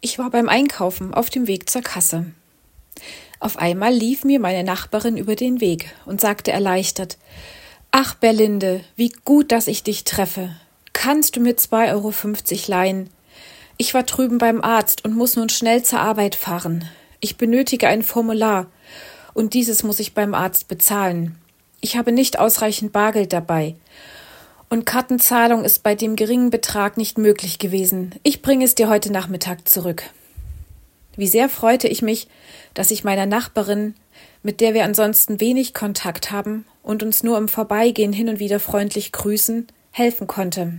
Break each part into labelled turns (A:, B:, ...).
A: Ich war beim Einkaufen auf dem Weg zur Kasse. Auf einmal lief mir meine Nachbarin über den Weg und sagte erleichtert Ach, Berlinde, wie gut, dass ich dich treffe. Kannst du mir 2,50 Euro leihen? Ich war drüben beim Arzt und muss nun schnell zur Arbeit fahren. Ich benötige ein Formular und dieses muss ich beim Arzt bezahlen. Ich habe nicht ausreichend Bargeld dabei. Und Kartenzahlung ist bei dem geringen Betrag nicht möglich gewesen. Ich bringe es dir heute Nachmittag zurück. Wie sehr freute ich mich, dass ich meiner Nachbarin, mit der wir ansonsten wenig Kontakt haben und uns nur im Vorbeigehen hin und wieder freundlich grüßen, helfen konnte.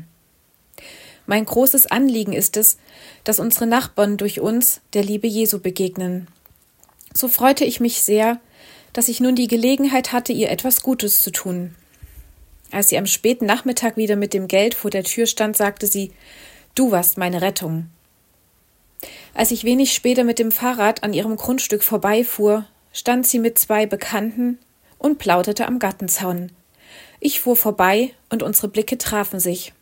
A: Mein großes Anliegen ist es, dass unsere Nachbarn durch uns der Liebe Jesu begegnen. So freute ich mich sehr, dass ich nun die Gelegenheit hatte, ihr etwas Gutes zu tun. Als sie am späten Nachmittag wieder mit dem Geld vor der Tür stand, sagte sie Du warst meine Rettung. Als ich wenig später mit dem Fahrrad an ihrem Grundstück vorbeifuhr, stand sie mit zwei Bekannten und plauderte am Gartenzaun. Ich fuhr vorbei und unsere Blicke trafen sich.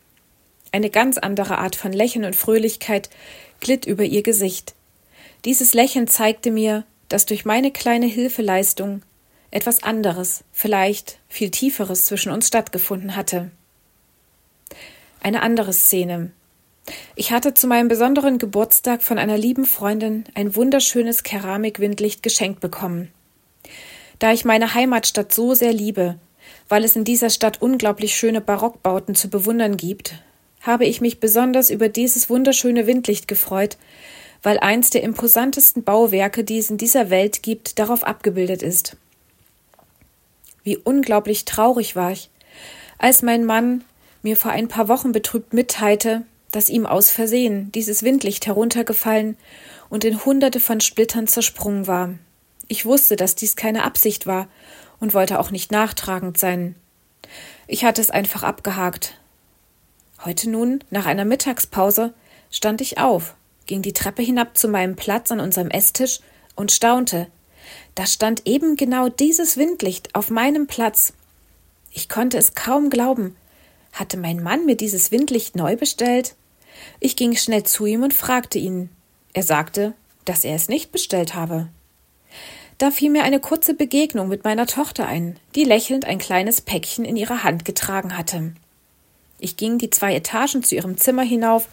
A: Eine ganz andere Art von Lächeln und Fröhlichkeit glitt über ihr Gesicht. Dieses Lächeln zeigte mir, dass durch meine kleine Hilfeleistung etwas anderes, vielleicht viel Tieferes zwischen uns stattgefunden hatte. Eine andere Szene. Ich hatte zu meinem besonderen Geburtstag von einer lieben Freundin ein wunderschönes Keramikwindlicht geschenkt bekommen. Da ich meine Heimatstadt so sehr liebe, weil es in dieser Stadt unglaublich schöne Barockbauten zu bewundern gibt, habe ich mich besonders über dieses wunderschöne Windlicht gefreut, weil eins der imposantesten Bauwerke, die es in dieser Welt gibt, darauf abgebildet ist. Wie unglaublich traurig war ich, als mein Mann mir vor ein paar Wochen betrübt mitteilte, dass ihm aus Versehen dieses Windlicht heruntergefallen und in hunderte von Splittern zersprungen war. Ich wusste, dass dies keine Absicht war und wollte auch nicht nachtragend sein. Ich hatte es einfach abgehakt. Heute nun, nach einer Mittagspause, stand ich auf, ging die Treppe hinab zu meinem Platz an unserem Esstisch und staunte. Da stand eben genau dieses Windlicht auf meinem Platz. Ich konnte es kaum glauben. Hatte mein Mann mir dieses Windlicht neu bestellt? Ich ging schnell zu ihm und fragte ihn. Er sagte, dass er es nicht bestellt habe. Da fiel mir eine kurze Begegnung mit meiner Tochter ein, die lächelnd ein kleines Päckchen in ihrer Hand getragen hatte. Ich ging die zwei Etagen zu ihrem Zimmer hinauf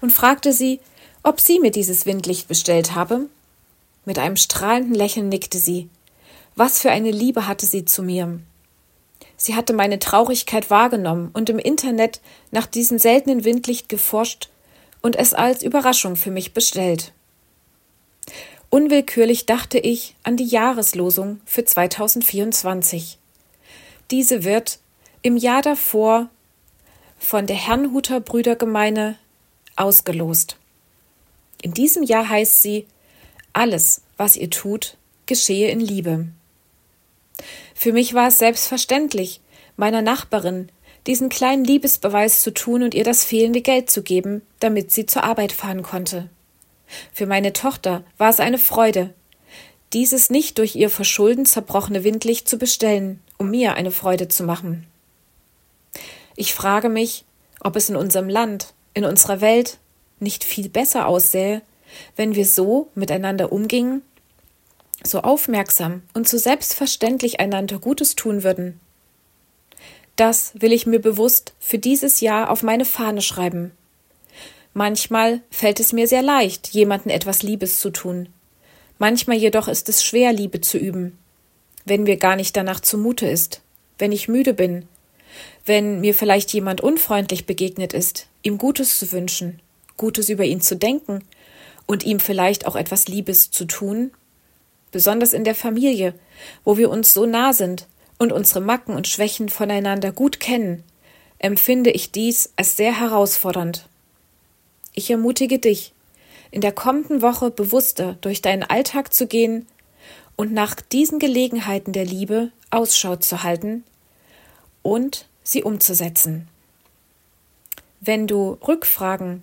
A: und fragte sie, ob sie mir dieses Windlicht bestellt habe. Mit einem strahlenden Lächeln nickte sie. Was für eine Liebe hatte sie zu mir. Sie hatte meine Traurigkeit wahrgenommen und im Internet nach diesem seltenen Windlicht geforscht und es als Überraschung für mich bestellt. Unwillkürlich dachte ich an die Jahreslosung für 2024. Diese wird im Jahr davor von der Herrnhuter Brüdergemeine ausgelost. In diesem Jahr heißt sie Alles, was ihr tut, geschehe in Liebe. Für mich war es selbstverständlich, meiner Nachbarin diesen kleinen Liebesbeweis zu tun und ihr das fehlende Geld zu geben, damit sie zur Arbeit fahren konnte. Für meine Tochter war es eine Freude, dieses nicht durch ihr Verschulden zerbrochene Windlicht zu bestellen, um mir eine Freude zu machen. Ich frage mich, ob es in unserem Land, in unserer Welt nicht viel besser aussähe, wenn wir so miteinander umgingen so aufmerksam und so selbstverständlich einander Gutes tun würden. Das will ich mir bewusst für dieses Jahr auf meine Fahne schreiben. Manchmal fällt es mir sehr leicht, jemanden etwas Liebes zu tun. Manchmal jedoch ist es schwer, Liebe zu üben, wenn mir gar nicht danach zumute ist, wenn ich müde bin, wenn mir vielleicht jemand unfreundlich begegnet ist, ihm Gutes zu wünschen, Gutes über ihn zu denken und ihm vielleicht auch etwas Liebes zu tun, besonders in der Familie, wo wir uns so nah sind und unsere Macken und Schwächen voneinander gut kennen, empfinde ich dies als sehr herausfordernd. Ich ermutige dich, in der kommenden Woche bewusster durch deinen Alltag zu gehen und nach diesen Gelegenheiten der Liebe Ausschau zu halten und sie umzusetzen. Wenn du Rückfragen